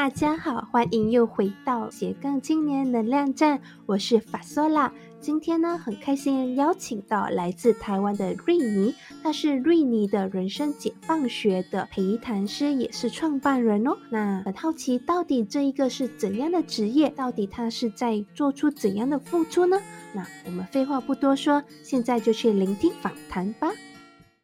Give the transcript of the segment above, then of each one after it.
大家好，欢迎又回到斜杠青年能量站，我是法索拉。今天呢，很开心邀请到来自台湾的瑞尼，他是瑞尼的人生解放学的陪谈师，也是创办人哦。那很好奇，到底这一个是怎样的职业？到底他是在做出怎样的付出呢？那我们废话不多说，现在就去聆听访谈吧。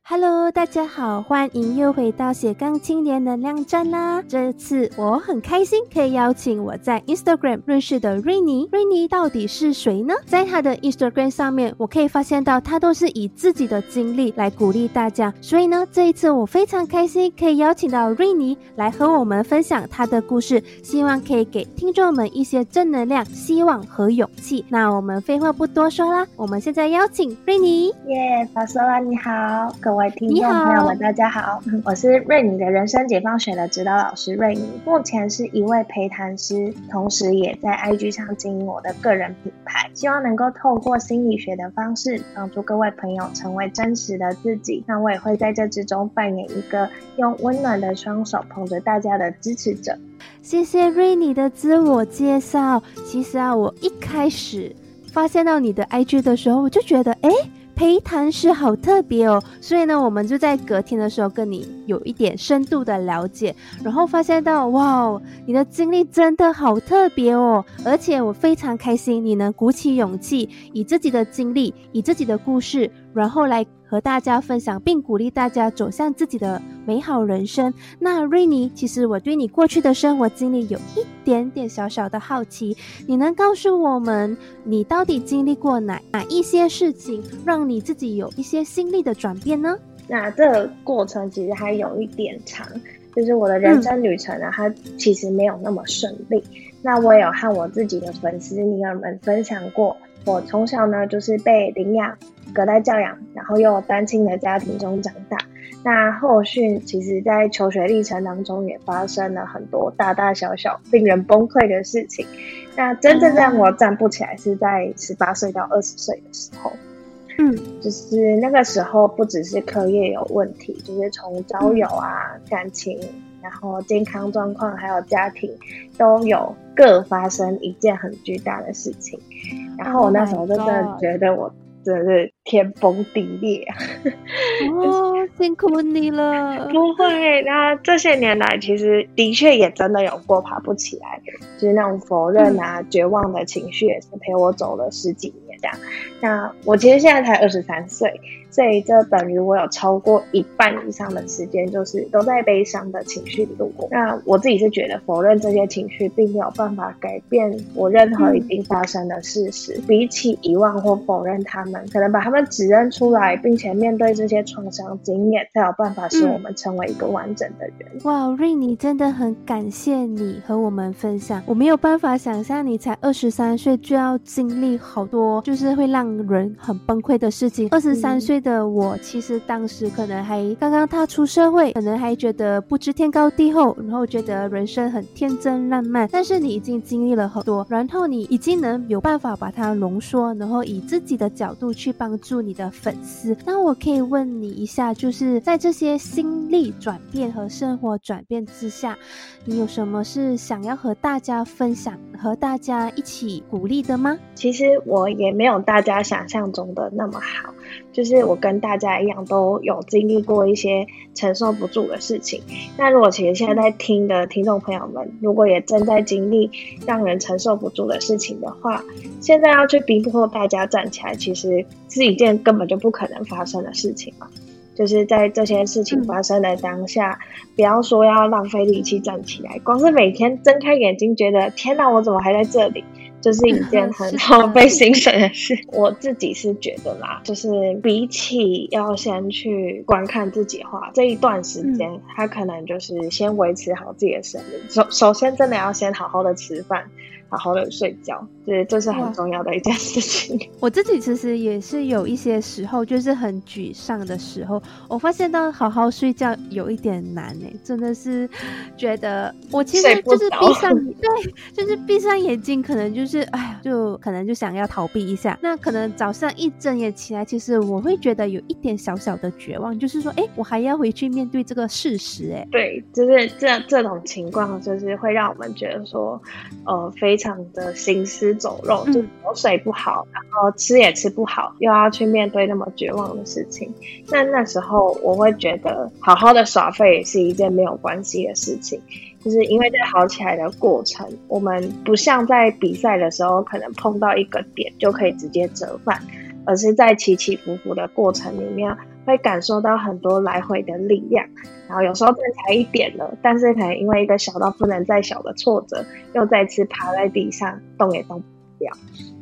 Hello，大家好，欢迎又回到斜杠青年能量站啦！这次我很开心可以邀请我在 Instagram 认识的瑞尼。瑞尼到底是谁呢？在他的 Instagram 上面，我可以发现到他都是以自己的经历来鼓励大家。所以呢，这一次我非常开心可以邀请到瑞尼来和我们分享他的故事，希望可以给听众们一些正能量、希望和勇气。那我们废话不多说啦，我们现在邀请瑞尼。耶，法索拉你好，各位听众朋友们，大家好，我是瑞尼的人生解放学的指导老师瑞尼，目前是一位陪谈师，同时也在 IG 上经营我的个人品牌，希望能够透过心理学的方式，帮助各位朋友成为真实的自己。那我也会在这之中扮演一个用温暖的双手捧着大家的支持者。谢谢瑞尼的自我介绍。其实啊，我一开始发现到你的 IG 的时候，我就觉得，哎。陪谈师好特别哦，所以呢，我们就在隔天的时候跟你有一点深度的了解，然后发现到哇，你的经历真的好特别哦，而且我非常开心你能鼓起勇气，以自己的经历，以自己的故事，然后来。和大家分享，并鼓励大家走向自己的美好人生。那瑞尼，其实我对你过去的生活经历有一点点小小的好奇，你能告诉我们，你到底经历过哪哪一些事情，让你自己有一些心力的转变呢？那这个过程其实还有一点长，就是我的人生旅程呢，它其实没有那么顺利。那我有和我自己的粉丝尼尔们分享过，我从小呢就是被领养。隔代教养，然后又单亲的家庭中长大，那后续其实，在求学历程当中也发生了很多大大小小令人崩溃的事情。那真正让我站不起来，是在十八岁到二十岁的时候。嗯，就是那个时候，不只是课业有问题，就是从交友啊、感情，然后健康状况，还有家庭，都有各发生一件很巨大的事情。然后我那时候真的觉得我。真的是天崩地裂啊！哦，辛苦你了。不会，那这些年来，其实的确也真的有过爬不起来，就是那种否认啊、绝望的情绪，也是陪我走了十几年这样。那我其实现在才二十三岁。所以这等于我有超过一半以上的时间，就是都在悲伤的情绪里度过。那我自己是觉得，否认这些情绪，并没有办法改变我任何已经发生的事实。比起遗忘或否认他们，可能把他们指认出来，并且面对这些创伤经验，才有办法使我们成为一个完整的人。哇，瑞妮真的很感谢你和我们分享。我没有办法想象你才二十三岁就要经历好多，就是会让人很崩溃的事情。二十三岁。的我其实当时可能还刚刚踏出社会，可能还觉得不知天高地厚，然后觉得人生很天真烂漫。但是你已经经历了很多，然后你已经能有办法把它浓缩，然后以自己的角度去帮助你的粉丝。那我可以问你一下，就是在这些心力转变和生活转变之下，你有什么是想要和大家分享、和大家一起鼓励的吗？其实我也没有大家想象中的那么好，就是我。跟大家一样都有经历过一些承受不住的事情。那如果其实现在在听的听众朋友们，如果也正在经历让人承受不住的事情的话，现在要去逼迫大家站起来，其实是一件根本就不可能发生的事情嘛。就是在这些事情发生的当下，不要说要浪费力气站起来，光是每天睁开眼睛，觉得天哪，我怎么还在这里？就是一件 很耗费心神的事。我自己是觉得啦，就是比起要先去观看自己画这一段时间，他可能就是先维持好自己的生命。首首先，真的要先好好的吃饭，好好的睡觉，对，这是很重要的一件事情。我自己其实也是有一些时候，就是很沮丧的时候，我发现到好好睡觉有一点难哎，真的是觉得我其实就是闭上，对，就是闭上眼睛，可能就是哎呀，就可能就想要逃避一下。那可能早上一睁眼起来，其实我会觉得有一点小小的绝望，就是说，哎，我还要回去面对这个事实，哎，对，就是这这种情况，就是会让我们觉得说，呃，非常的行尸走肉，就睡不好，然后吃也吃不好，又要去面对那么绝望的事情。那那时候我会觉得，好好的耍废是一件没有关系的事情，就是因为在好起来的过程，我们不像在比赛的时候，可能碰到一个点就可以直接折返，而是在起起伏伏的过程里面。会感受到很多来回的力量，然后有时候站起来一点了，但是可能因为一个小到不能再小的挫折，又再次趴在地上，动也动不了。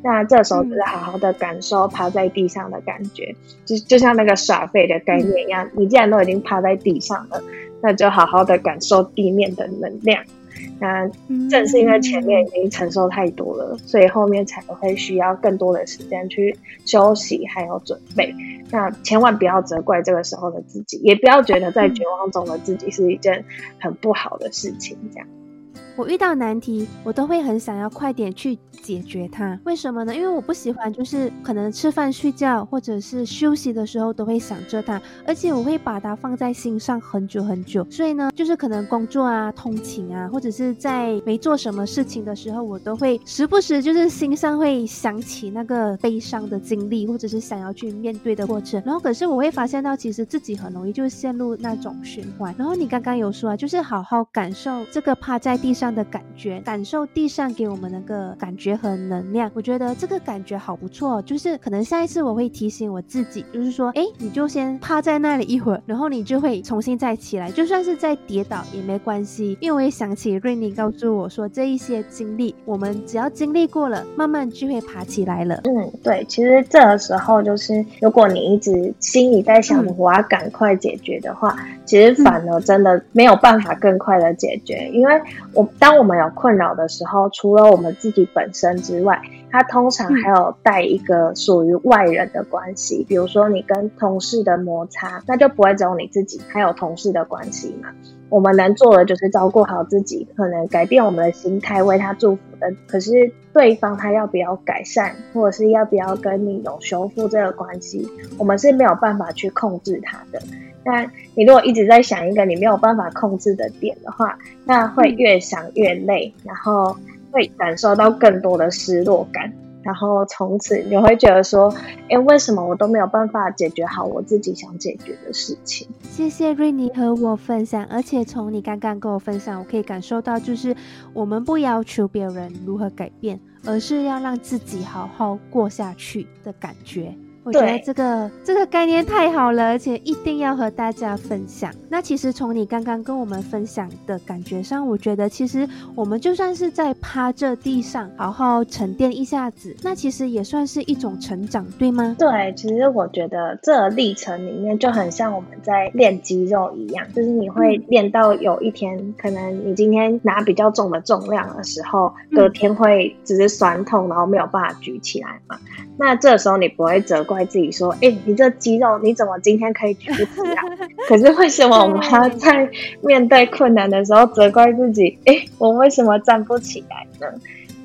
那这时候就是好好的感受趴在地上的感觉，就就像那个耍废的概念一样，你既然都已经趴在地上了，那就好好的感受地面的能量。那正是因为前面已经承受太多了，所以后面才会需要更多的时间去休息还有准备。那千万不要责怪这个时候的自己，也不要觉得在绝望中的自己是一件很不好的事情，这样。我遇到难题，我都会很想要快点去解决它。为什么呢？因为我不喜欢，就是可能吃饭、睡觉或者是休息的时候都会想着它，而且我会把它放在心上很久很久。所以呢，就是可能工作啊、通勤啊，或者是在没做什么事情的时候，我都会时不时就是心上会想起那个悲伤的经历，或者是想要去面对的过程。然后，可是我会发现到，其实自己很容易就陷入那种循环。然后你刚刚有说啊，就是好好感受这个趴在地上。样的感觉，感受地上给我们那个感觉和能量，我觉得这个感觉好不错。就是可能下一次我会提醒我自己，就是说，哎，你就先趴在那里一会儿，然后你就会重新再起来，就算是在跌倒也没关系。因为我也想起瑞妮告诉我说，这一些经历，我们只要经历过了，慢慢就会爬起来了。嗯，对，其实这个时候就是，如果你一直心里在想我要赶快解决的话，其实反而真的没有办法更快的解决，因为我。当我们有困扰的时候，除了我们自己本身之外，它通常还有带一个属于外人的关系。比如说你跟同事的摩擦，那就不会只有你自己，还有同事的关系嘛。我们能做的就是照顾好自己，可能改变我们的心态，为他祝福的。可是对方他要不要改善，或者是要不要跟你有修复这个关系，我们是没有办法去控制他的。那你如果一直在想一个你没有办法控制的点的话，那会越想越累，然后会感受到更多的失落感，然后从此你会觉得说，哎，为什么我都没有办法解决好我自己想解决的事情？谢谢瑞妮和我分享，而且从你刚刚跟我分享，我可以感受到，就是我们不要求别人如何改变，而是要让自己好好过下去的感觉。我觉得这个这个概念太好了，而且一定要和大家分享。那其实从你刚刚跟我们分享的感觉上，我觉得其实我们就算是在趴着地上好好沉淀一下子，那其实也算是一种成长，对吗？对，其实我觉得这历程里面就很像我们在练肌肉一样，就是你会练到有一天，可能你今天拿比较重的重量的时候，隔天会只是酸痛，然后没有办法举起来嘛。那这时候你不会责怪。怪自己说：“哎，你这肌肉你怎么今天可以举不起来？可是为什么我们要在面对困难的时候责怪自己？哎，我为什么站不起来呢？”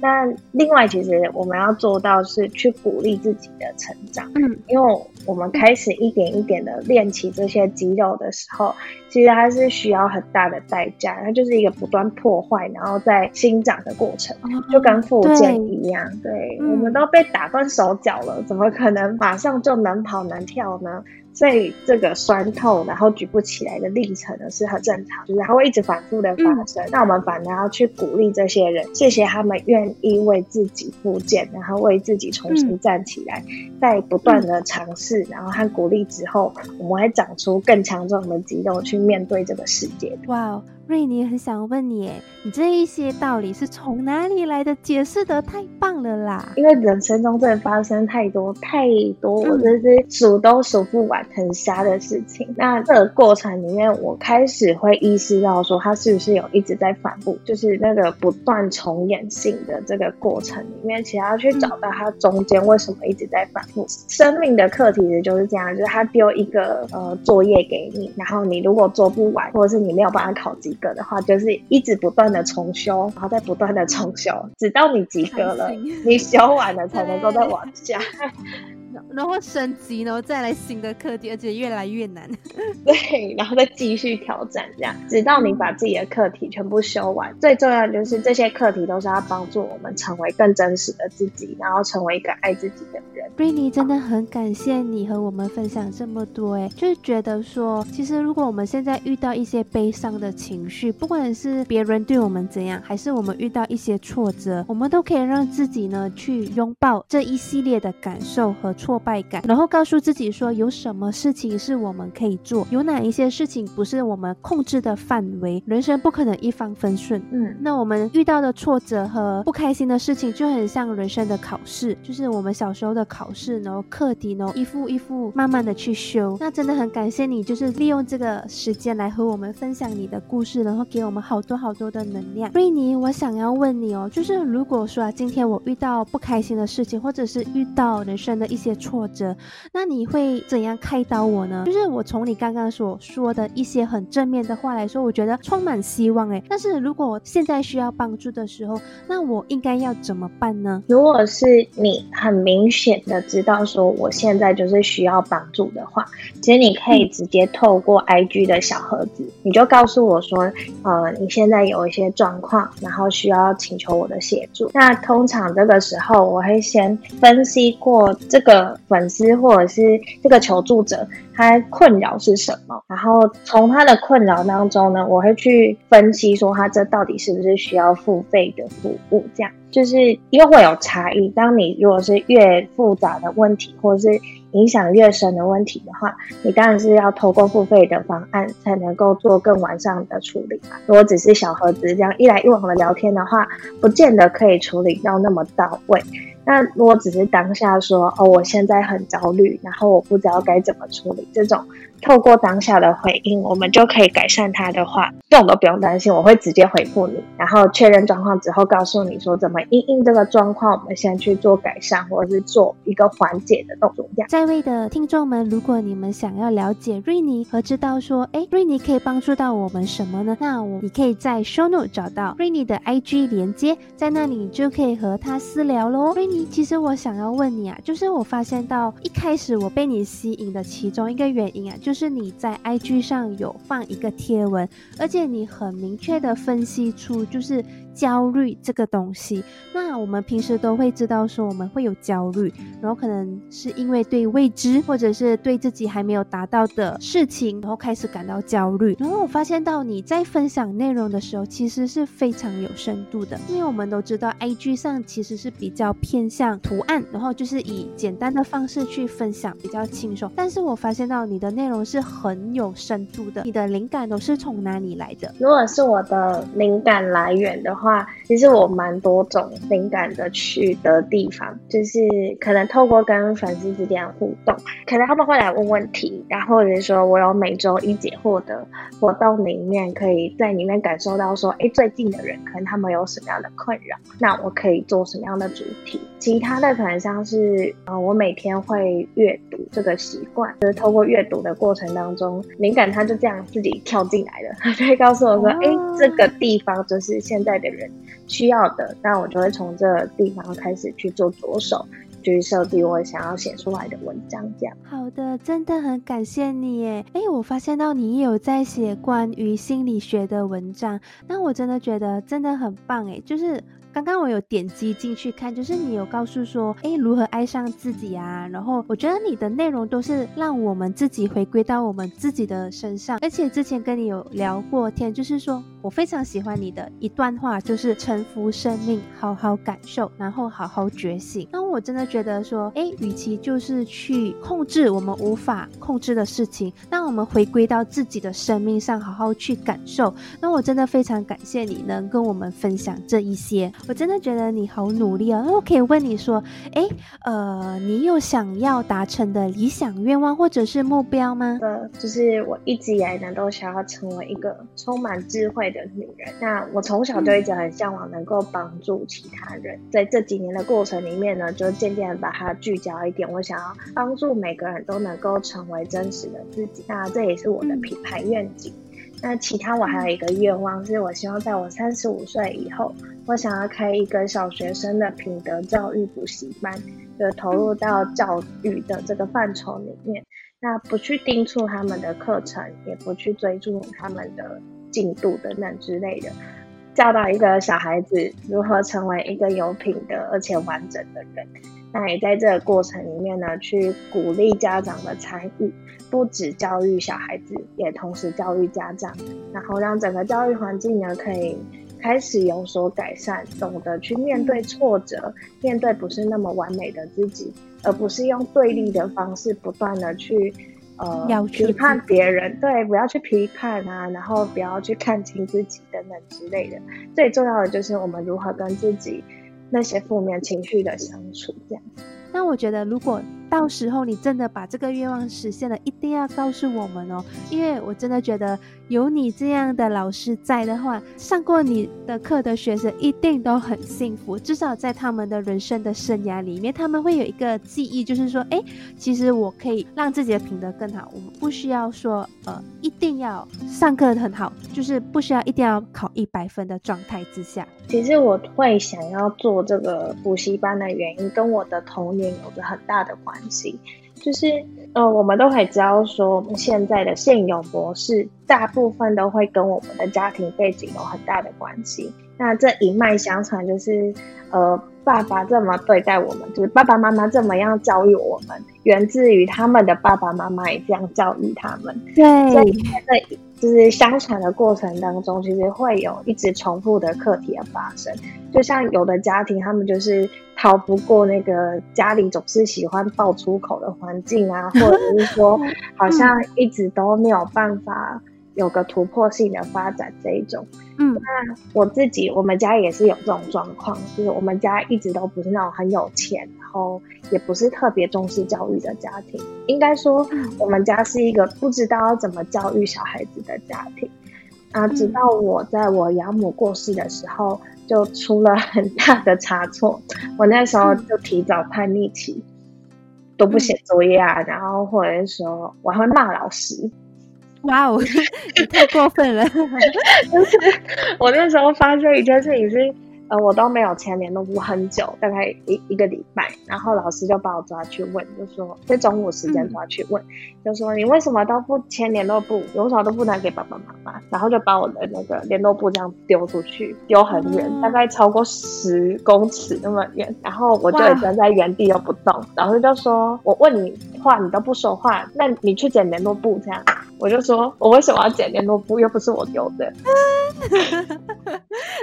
那另外，其实我们要做到是去鼓励自己的成长。嗯，因为我们开始一点一点的练起这些肌肉的时候，其实它是需要很大的代价，它就是一个不断破坏，然后在新长的过程，就跟复健一样。对，我们都被打断手脚了，怎么可能马上就能跑能跳呢？所以这个酸痛，然后举不起来的历程呢，是很正常，就是它会一直反复的发生。那我们反而要去鼓励这些人，谢谢他们愿意为自己复健，然后为自己重新站起来，在不断的尝试，然后和鼓励之后，我们会长出更强壮的肌肉去面对这个世界。哇！瑞妮很想问你，你这一些道理是从哪里来的？解释的太棒了啦！因为人生中真的发生太多太多，我真是数都数不完很瞎的事情。那这个过程里面，我开始会意识到说，它是不是有一直在反复，就是那个不断重演性的这个过程里面，其实要去找到它中间为什么一直在反复。生命的课题就是这样，就是他丢一个呃作业给你，然后你如果做不完，或者是你没有办法考及格的话，就是一直不断的重修，然后再不断的重修，直到你及格了，你修完了才能够再往下。然后升级，然后再来新的课题，而且越来越难。对，然后再继续挑战，这样直到你把自己的课题全部修完。最重要的就是这些课题都是要帮助我们成为更真实的自己，然后成为一个爱自己的人。瑞妮真的很感谢你和我们分享这么多，哎，就是觉得说，其实如果我们现在遇到一些悲伤的情绪，不管是别人对我们怎样，还是我们遇到一些挫折，我们都可以让自己呢去拥抱这一系列的感受和。挫败感，然后告诉自己说，有什么事情是我们可以做，有哪一些事情不是我们控制的范围。人生不可能一帆风顺，嗯，那我们遇到的挫折和不开心的事情，就很像人生的考试，就是我们小时候的考试，然后课题呢，一副一副慢慢的去修。那真的很感谢你，就是利用这个时间来和我们分享你的故事，然后给我们好多好多的能量。瑞妮，我想要问你哦，就是如果说啊，今天我遇到不开心的事情，或者是遇到人生的一些。挫折，那你会怎样开导我呢？就是我从你刚刚所说的一些很正面的话来说，我觉得充满希望诶。但是如果我现在需要帮助的时候，那我应该要怎么办呢？如果是你很明显的知道说我现在就是需要帮助的话，其实你可以直接透过 IG 的小盒子，你就告诉我说，呃，你现在有一些状况，然后需要请求我的协助。那通常这个时候，我会先分析过这个。粉丝或者是这个求助者，他困扰是什么？然后从他的困扰当中呢，我会去分析说他这到底是不是需要付费的服务？这样就是又会有差异。当你如果是越复杂的问题，或者是影响越深的问题的话，你当然是要透过付费的方案才能够做更完善的处理嘛。如果只是小盒子这样一来一往的聊天的话，不见得可以处理到那么到位。那如果只是当下说哦，我现在很焦虑，然后我不知道该怎么处理这种。透过当下的回应，我们就可以改善它的话，这种都不用担心，我会直接回复你，然后确认状况之后，告诉你说怎么应应这个状况，我们先去做改善，或者是做一个缓解的动作。在位的听众们，如果你们想要了解瑞尼和知道说，哎，瑞尼可以帮助到我们什么呢？那我你可以在 show note 找到瑞尼的 IG 连接，在那里你就可以和他私聊喽。瑞尼，其实我想要问你啊，就是我发现到一开始我被你吸引的其中一个原因啊，就。就是你在 IG 上有放一个贴文，而且你很明确的分析出就是。焦虑这个东西，那我们平时都会知道说我们会有焦虑，然后可能是因为对未知或者是对自己还没有达到的事情，然后开始感到焦虑。然后我发现到你在分享内容的时候，其实是非常有深度的，因为我们都知道 IG 上其实是比较偏向图案，然后就是以简单的方式去分享，比较轻松。但是我发现到你的内容是很有深度的，你的灵感都是从哪里来的？如果是我的灵感来源的话。话，其实我蛮多种灵感的去的地方，就是可能透过跟粉丝之间互动，可能他们会来问问题，然后或者说我有每周一解惑的活动里面，可以在里面感受到说，哎，最近的人可能他们有什么样的困扰，那我可以做什么样的主题？其他的可能像是，呃，我每天会阅读这个习惯，就是透过阅读的过程当中，灵感它就这样自己跳进来了，他就会告诉我说，哎，这个地方就是现在的。需要的，那我就会从这个地方开始去做着手，去设计我想要写出来的文章。这样好的，真的很感谢你耶！哎，我发现到你有在写关于心理学的文章，那我真的觉得真的很棒哎！就是刚刚我有点击进去看，就是你有告诉说，哎，如何爱上自己啊？然后我觉得你的内容都是让我们自己回归到我们自己的身上，而且之前跟你有聊过天，就是说。我非常喜欢你的一段话，就是臣服生命，好好感受，然后好好觉醒。那我真的觉得说，哎，与其就是去控制我们无法控制的事情，那我们回归到自己的生命上，好好去感受。那我真的非常感谢你能跟我们分享这一些，我真的觉得你好努力啊。那我可以问你说，哎，呃，你有想要达成的理想愿望或者是目标吗？呃，就是我一直以来呢都想要成为一个充满智慧的女人。那我从小就一直很向往能够帮助其他人，在这几年的过程里面呢，就渐渐把它聚焦一点。我想要帮助每个人都能够成为真实的自己。那这也是我的品牌愿景。那其他我还有一个愿望，是我希望在我三十五岁以后，我想要开一个小学生的品德教育补习班，就投入到教育的这个范畴里面。那不去盯促他们的课程，也不去追逐他们的进度等等之类的，教导一个小孩子如何成为一个有品德而且完整的人。那也在这个过程里面呢，去鼓励家长的参与，不止教育小孩子，也同时教育家长，然后让整个教育环境呢可以开始有所改善，懂得去面对挫折，面对不是那么完美的自己，而不是用对立的方式不断的去呃批判别人，对，不要去批判啊，然后不要去看清自己等等之类的。最重要的就是我们如何跟自己。那些负面情绪的相处，这样。那我觉得，如果到时候你真的把这个愿望实现了，一定要告诉我们哦，因为我真的觉得有你这样的老师在的话，上过你的课的学生一定都很幸福，至少在他们的人生的生涯里面，他们会有一个记忆，就是说，哎，其实我可以让自己的品德更好，我们不需要说，呃，一定要上课很好，就是不需要一定要考一百分的状态之下。其实我会想要做这个补习班的原因，跟我的童年有着很大的关系。就是，呃，我们都可以知道说，我们现在的现有模式，大部分都会跟我们的家庭背景有很大的关系。那这一脉相传，就是，呃，爸爸这么对待我们，就是爸爸妈妈这么样教育我们，源自于他们的爸爸妈妈也这样教育他们。对，所以在就是相传的过程当中，其实会有一直重复的课题的发生。就像有的家庭，他们就是逃不过那个家里总是喜欢爆粗口的环境啊，或者是说，好像一直都没有办法。有个突破性的发展这一种，嗯，那我自己我们家也是有这种状况，就是我们家一直都不是那种很有钱，然后也不是特别重视教育的家庭。应该说，我们家是一个不知道要怎么教育小孩子的家庭。啊，直到我在我养母过世的时候，就出了很大的差错。我那时候就提早叛逆期，都不写作业啊，然后或者是说我还会骂老师。哇哦，你太过分了！就是我那时候发生一件事情是。呃，我都没有签联络簿很久，大概一一个礼拜，然后老师就把我抓去问，就说在中午时间抓去问，就说你为什么都不签联络簿，有什么都不拿给爸爸妈妈，然后就把我的那个联络簿这样丢出去，丢很远，大概超过十公尺那么远，然后我就站在原地都不动，老师就说我问你话你都不说话，那你去捡联络簿这样，我就说我为什么要捡联络簿，又不是我丢的。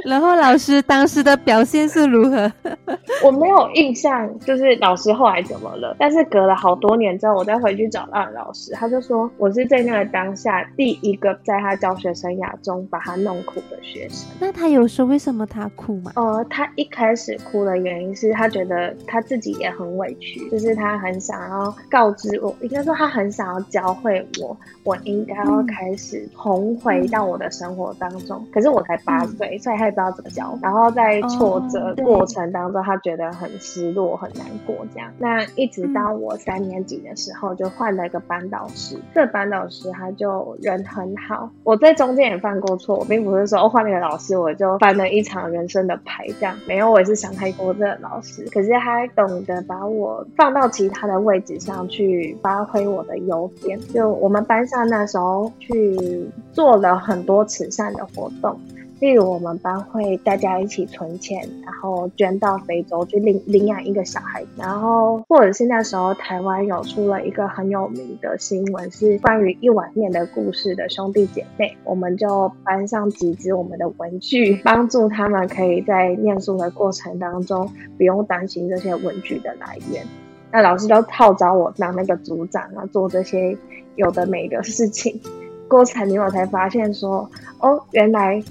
然后老师当时的表现是如何？我没有印象，就是老师后来怎么了。但是隔了好多年之后，我再回去找那老师，他就说我是在那个当下第一个在他教学生涯中把他弄哭的学生。那他有说为什么他哭吗？呃，他一开始哭的原因是他觉得他自己也很委屈，就是他很想要告知我，应该说他很想要教会我，我应该要开始重回到我的生活当中。可是我才八岁，所以他也不知道怎么教。然后在挫折过程当中，他觉得很失落、很难过。这样，那一直到我三年级的时候，就换了一个班导师。这班导师他就人很好。我在中间也犯过错，我并不是说换了一个老师我就翻了一场人生的牌。这样没有，我也是想太多。这个老师，可是他懂得把我放到其他的位置上去发挥我的优点。就我们班上那那时候去做了很多慈善的活动。例如我们班会大家一起存钱，然后捐到非洲去领领养一个小孩，然后或者是那时候台湾有出了一个很有名的新闻，是关于一碗面的故事的兄弟姐妹，我们就班上集资我们的文具，帮助他们可以在念书的过程当中不用担心这些文具的来源。那老师都号召我当那个组长啊，做这些有的没的事情。过程里我才发现说，哦，原来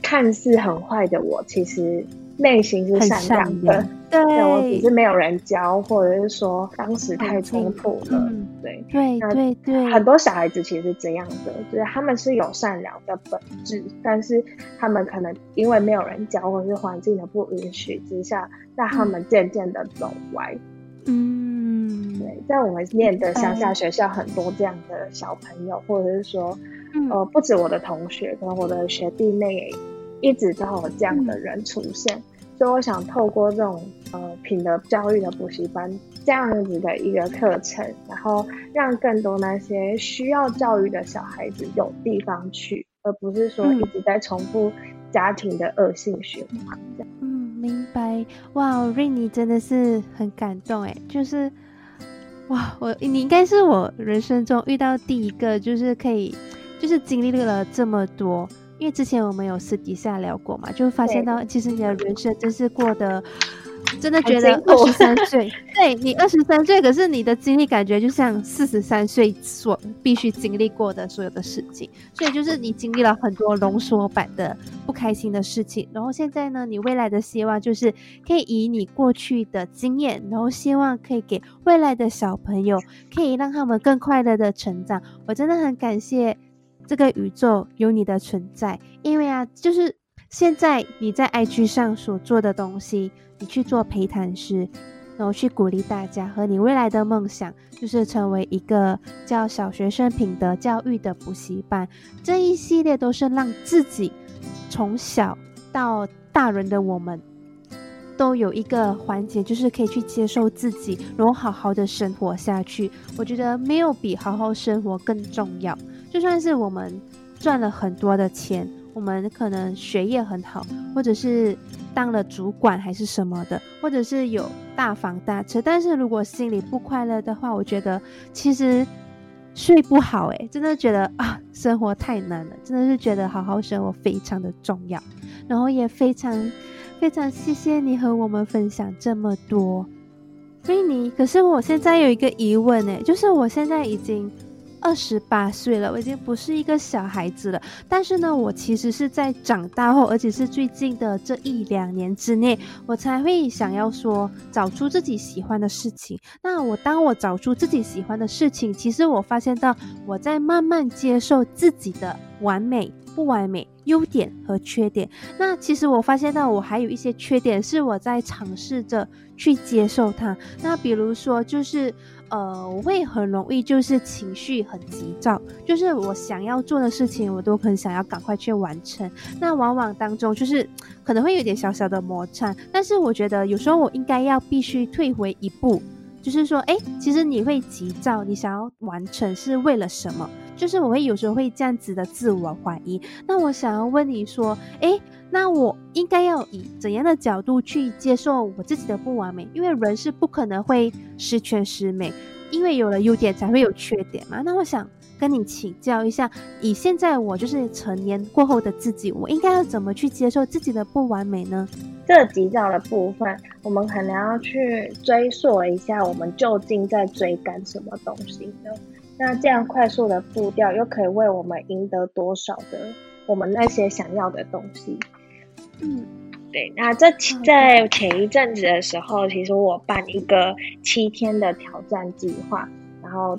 看似很坏的我，其实内心是善良的。对，我只是没有人教，或者是说当时太冲突了。对，对，对，对。很多小孩子其实是这样的，就是他们是有善良的本质，但是他们可能因为没有人教，或者是环境的不允许之下，让他们渐渐的走歪。嗯，对，在我们念的乡下学校，很多这样的小朋友，或者是说，呃，不止我的同学，可能我的学弟妹也一直都有这样的人出现。所以我想透过这种呃品德教育的补习班这样子的一个课程，然后让更多那些需要教育的小孩子有地方去，而不是说一直在重复家庭的恶性循环这样。明白哇，瑞妮真的是很感动哎，就是哇，我你应该是我人生中遇到第一个，就是可以，就是经历了这么多。因为之前我们有私底下聊过嘛，就发现到其实你的人生真是过得。真的觉得二十三岁，对你二十三岁，可是你的经历感觉就像四十三岁所必须经历过的所有的事情，所以就是你经历了很多浓缩版的不开心的事情，然后现在呢，你未来的希望就是可以以你过去的经验，然后希望可以给未来的小朋友，可以让他们更快乐的成长。我真的很感谢这个宇宙有你的存在，因为啊，就是现在你在 IG 上所做的东西。你去做陪谈师，然后去鼓励大家和你未来的梦想，就是成为一个叫小学生品德教育的补习班。这一系列都是让自己从小到大人的我们，都有一个环节，就是可以去接受自己，然后好好的生活下去。我觉得没有比好好生活更重要。就算是我们赚了很多的钱。我们可能学业很好，或者是当了主管还是什么的，或者是有大房大车，但是如果心里不快乐的话，我觉得其实睡不好诶，真的觉得啊，生活太难了，真的是觉得好好生活非常的重要。然后也非常非常谢谢你和我们分享这么多，所以你。可是我现在有一个疑问诶，就是我现在已经。二十八岁了，我已经不是一个小孩子了。但是呢，我其实是在长大后，而且是最近的这一两年之内，我才会想要说找出自己喜欢的事情。那我当我找出自己喜欢的事情，其实我发现到我在慢慢接受自己的完美、不完美、优点和缺点。那其实我发现到我还有一些缺点，是我在尝试着去接受它。那比如说就是。呃，我会很容易就是情绪很急躁，就是我想要做的事情，我都很想要赶快去完成。那往往当中就是可能会有点小小的摩擦，但是我觉得有时候我应该要必须退回一步，就是说，哎，其实你会急躁，你想要完成是为了什么？就是我会有时候会这样子的自我怀疑。那我想要问你说，哎。那我应该要以怎样的角度去接受我自己的不完美？因为人是不可能会十全十美，因为有了优点才会有缺点嘛。那我想跟你请教一下，以现在我就是成年过后的自己，我应该要怎么去接受自己的不完美呢？这急躁的部分，我们可能要去追溯一下，我们究竟在追赶什么东西？那这样快速的步调，又可以为我们赢得多少的我们那些想要的东西？嗯，对，那这在前一阵子的时候，其实我办一个七天的挑战计划，然后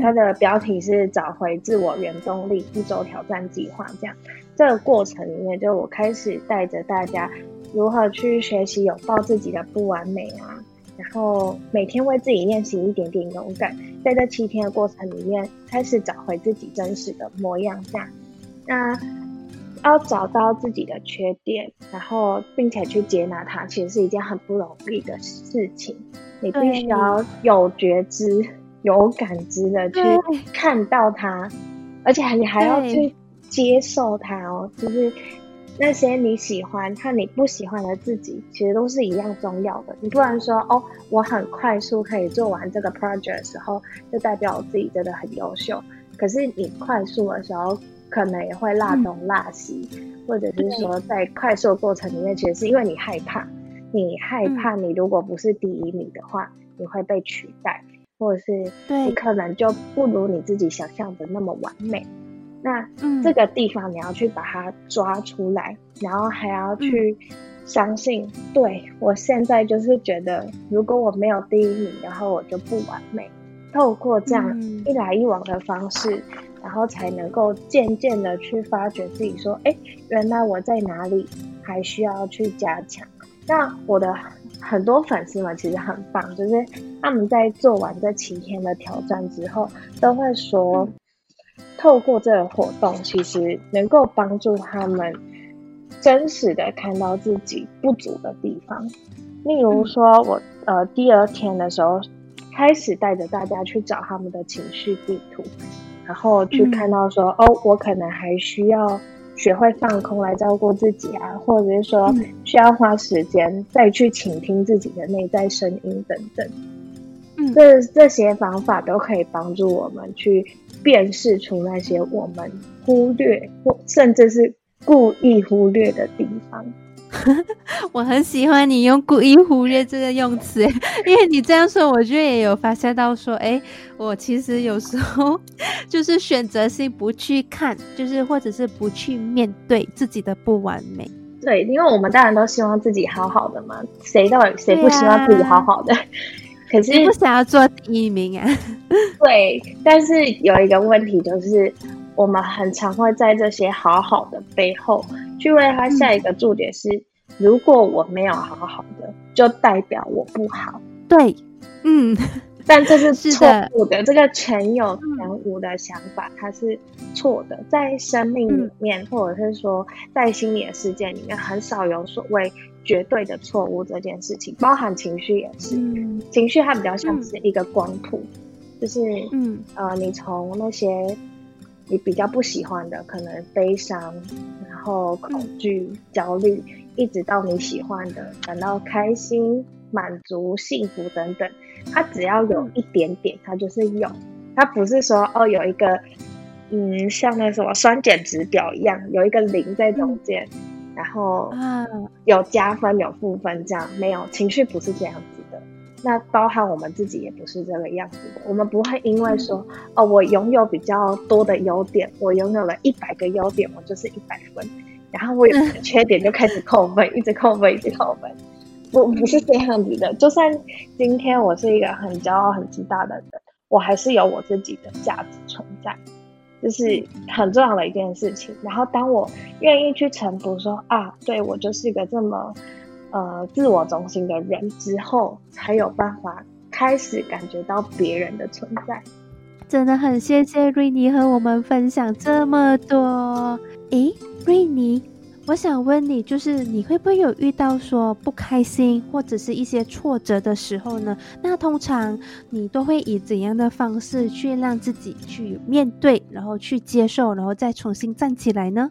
它的标题是找回自我原动力一周挑战计划。这样，这个过程里面，就我开始带着大家如何去学习拥抱自己的不完美啊，然后每天为自己练习一点点勇敢，在这七天的过程里面，开始找回自己真实的模样。这样，那。要找到自己的缺点，然后并且去接纳它，其实是一件很不容易的事情。你必须要有觉知、有感知的去看到它，而且你还要去接受它哦。就是那些你喜欢和你不喜欢的自己，其实都是一样重要的。你不能说哦，我很快速可以做完这个 project 的时候，就代表我自己真的很优秀。可是你快速的时候，可能也会落东落西，或者是说在快速过程里面，其实是因为你害怕，你害怕你如果不是第一名的话，你会被取代，或者是你可能就不如你自己想象的那么完美。那这个地方你要去把它抓出来，然后还要去相信，对我现在就是觉得，如果我没有第一名，然后我就不完美。透过这样一来一往的方式，然后才能够渐渐的去发觉自己，说，哎，原来我在哪里还需要去加强。那我的很多粉丝们其实很棒，就是他们在做完这七天的挑战之后，都会说。透过这个活动，其实能够帮助他们真实的看到自己不足的地方。例如说，我呃第二天的时候，开始带着大家去找他们的情绪地图，然后去看到说，哦，我可能还需要学会放空来照顾自己啊，或者是说需要花时间再去倾听自己的内在声音等等。嗯，这这些方法都可以帮助我们去。辨识出那些我们忽略或甚至是故意忽略的地方。我很喜欢你用“故意忽略”这个用词，因为你这样说，我就也有发现到说，哎，我其实有时候 就是选择性不去看，就是或者是不去面对自己的不完美。对，因为我们当然都希望自己好好的嘛，谁到底谁不希望自己好好的？可是不想要做第一名啊？对，但是有一个问题就是，我们很常会在这些好好的背后，去为他下一个注解是：如果我没有好好的，就代表我不好。对，嗯。但这是错误的，这个全有全无的想法，它是错的。在生命里面，或者是说在心理的世界里面，很少有所谓绝对的错误这件事情，包含情绪也是。情绪它比较像是一个光谱，就是嗯呃，你从那些你比较不喜欢的，可能悲伤，然后恐惧、焦虑，一直到你喜欢的，感到开心、满足、幸福等等。它只要有一点点，它就是有，它不是说哦有一个，嗯，像那什么酸碱值表一样，有一个零在中间，然后有加分有负分这样，没有情绪不是这样子的。那包含我们自己也不是这个样子的，我们不会因为说哦我拥有比较多的优点，我拥有了一百个优点，我就是一百分，然后我有缺点就开始扣分，一直扣分，一直扣分。不不是这样子的，就算今天我是一个很骄傲、很自大的人，我还是有我自己的价值存在，这是很重要的一件事情。然后，当我愿意去臣服，说啊，对我就是一个这么呃自我中心的人之后，才有办法开始感觉到别人的存在。真的很谢谢瑞妮和我们分享这么多。诶，瑞妮。我想问你，就是你会不会有遇到说不开心或者是一些挫折的时候呢？那通常你都会以怎样的方式去让自己去面对，然后去接受，然后再重新站起来呢？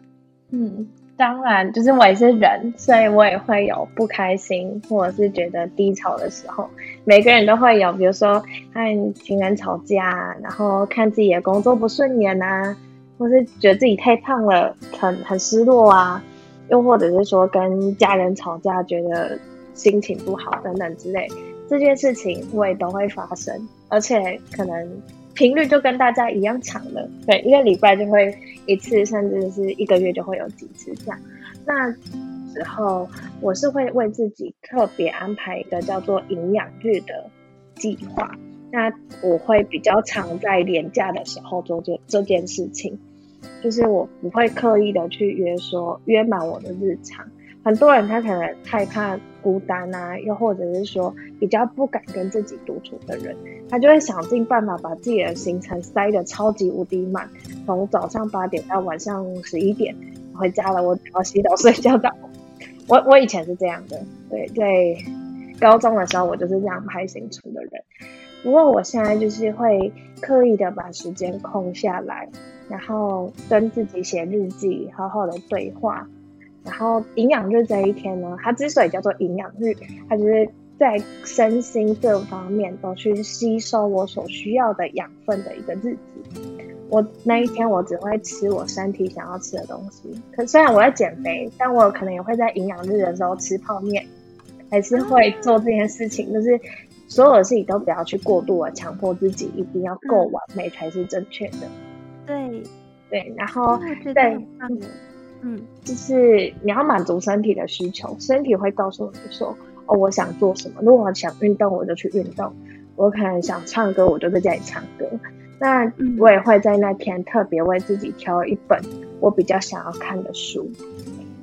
嗯，当然，就是我也是人，所以我也会有不开心或者是觉得低潮的时候。每个人都会有，比如说和情人吵架，然后看自己的工作不顺眼啊，或是觉得自己太胖了，很很失落啊。又或者是说跟家人吵架，觉得心情不好等等之类，这件事情我也都会发生，而且可能频率就跟大家一样长的，对，一个礼拜就会一次，甚至是一个月就会有几次这样。那时候我是会为自己特别安排一个叫做营养日的计划，那我会比较常在年假的时候做这这件事情。就是我不会刻意的去约说约满我的日常，很多人他可能害怕孤单啊，又或者是说比较不敢跟自己独处的人，他就会想尽办法把自己的行程塞得超级无敌满，从早上八点到晚上十一点回家了，我只要洗澡 睡觉到。我我以前是这样的，对，在高中的时候我就是这样排行程的人，不过我现在就是会刻意的把时间空下来。然后跟自己写日记，好好的对话，然后营养日这一天呢，它之所以叫做营养日，它就是在身心各方面都去吸收我所需要的养分的一个日子。我那一天我只会吃我身体想要吃的东西。可虽然我在减肥，但我可能也会在营养日的时候吃泡面，还是会做这件事情。就是所有的事情都不要去过度的强迫自己，一定要够完美才是正确的。对对，然后对。嗯，就是你要满足身体的需求，身体会告诉你说：“哦，我想做什么。如果我想运动，我就去运动；我可能想唱歌，我就在家里唱歌。那我也会在那天特别为自己挑一本我比较想要看的书。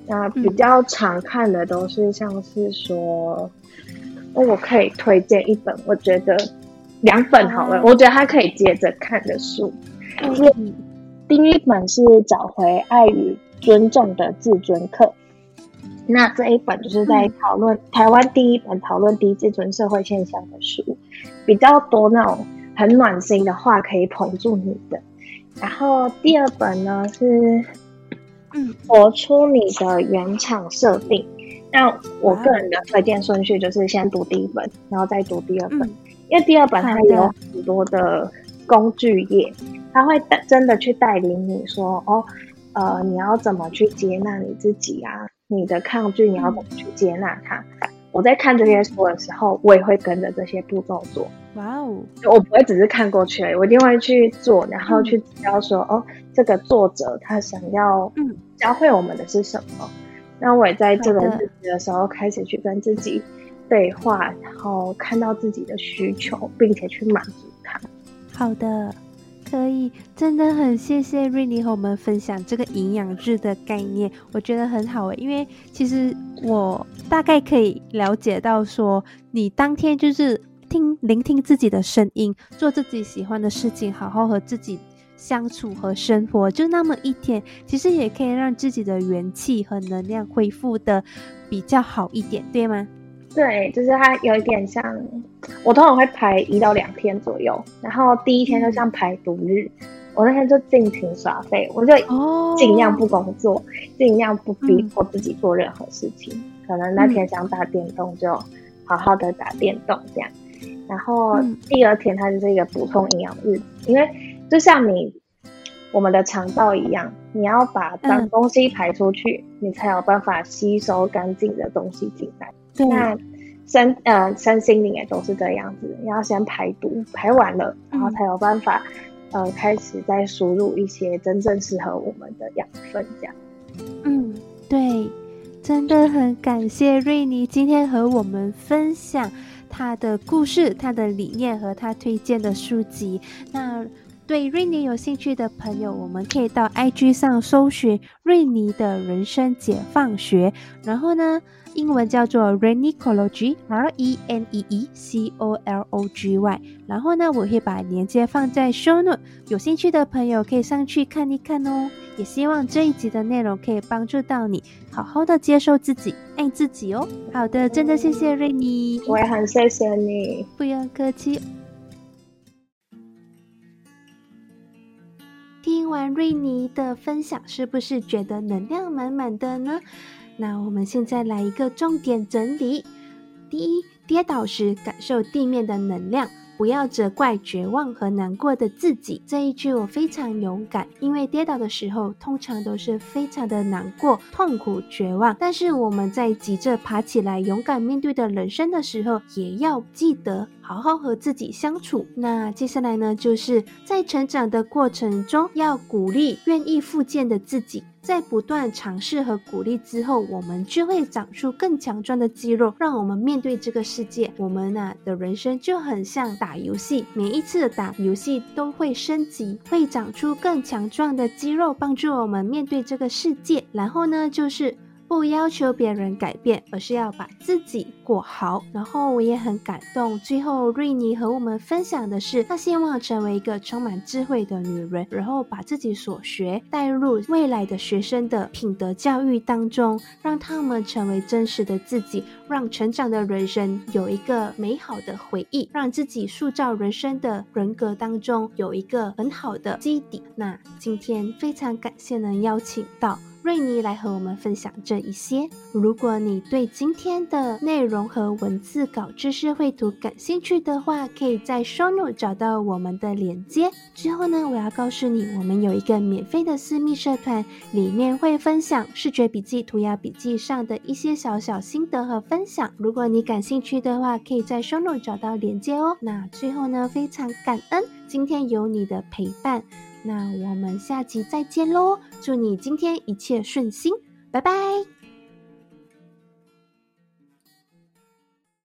那比较常看的都是像是说，我可以推荐一本，我觉得两本好了，我觉得还可以接着看的书。第一本是找回爱与。尊重的自尊课，那这一本就是在讨论台湾第一本讨论低自尊社会现象的书，比较多那种很暖心的话可以捧住你的。然后第二本呢是，嗯，活出你的原厂设定。那我个人的推荐顺序就是先读第一本，然后再读第二本，因为第二本它有很多的工具页，它会真的去带领你说哦。呃，你要怎么去接纳你自己啊？你的抗拒，你要怎么去接纳它？我在看这些书的时候，我也会跟着这些步骤做。哇哦！我不会只是看过去，我一定会去做，然后去知道说，哦，这个作者他想要嗯教会我们的是什么？那我也在这种自己的时候开始去跟自己对话，然后看到自己的需求，并且去满足它。好的。可以，真的很谢谢瑞妮和我们分享这个营养日的概念，我觉得很好诶。因为其实我大概可以了解到，说你当天就是听聆听自己的声音，做自己喜欢的事情，好好和自己相处和生活，就那么一天，其实也可以让自己的元气和能量恢复的比较好一点，对吗？对，就是它有一点像，我通常会排一到两天左右，然后第一天就像排毒日，我那天就尽情耍废，我就尽量不工作，尽量不逼迫自己做任何事情，可能那天想打电动就好好的打电动这样，然后第二天它就是一个补充营养日，因为就像你我们的肠道一样，你要把脏东西排出去，你才有办法吸收干净的东西进来。那身呃身心灵也都是这样子，要先排毒，排完了，然后才有办法呃开始再输入一些真正适合我们的养分，这样。嗯，对，真的很感谢瑞妮今天和我们分享她的故事、她的理念和她推荐的书籍。那对瑞尼有兴趣的朋友，我们可以到 IG 上搜寻瑞尼的人生解放学，然后呢。英文叫做 Renicology，R E N E E C O L O G Y。然后呢，我会把链接放在 Show Note，有兴趣的朋友可以上去看一看哦。也希望这一集的内容可以帮助到你，好好的接受自己，爱自己哦。好的，真的谢谢瑞尼，我也很谢谢你，不用客气。完瑞尼的分享，是不是觉得能量满满的呢？那我们现在来一个重点整理：第一，跌倒时感受地面的能量，不要责怪绝望和难过的自己。这一句我非常勇敢，因为跌倒的时候通常都是非常的难过、痛苦、绝望。但是我们在急着爬起来、勇敢面对的人生的时候，也要记得好好和自己相处。那接下来呢，就是在成长的过程中，要鼓励愿意复健的自己。在不断尝试和鼓励之后，我们就会长出更强壮的肌肉，让我们面对这个世界。我们呢的人生就很像打游戏，每一次打游戏都会升级，会长出更强壮的肌肉，帮助我们面对这个世界。然后呢，就是。不要求别人改变，而是要把自己过好。然后我也很感动。最后瑞妮和我们分享的是，她希望成为一个充满智慧的女人，然后把自己所学带入未来的学生的品德教育当中，让他们成为真实的自己，让成长的人生有一个美好的回忆，让自己塑造人生的人格当中有一个很好的基底。那今天非常感谢能邀请到。瑞妮来和我们分享这一些。如果你对今天的内容和文字稿、知识绘图感兴趣的话，可以在 s h o n o 找到我们的链接。之后呢，我要告诉你，我们有一个免费的私密社团，里面会分享视觉笔记、涂鸦笔记上的一些小小心得和分享。如果你感兴趣的话，可以在 s h o n o 找到链接哦。那最后呢，非常感恩今天有你的陪伴。那我们下期再见喽！祝你今天一切顺心，拜拜。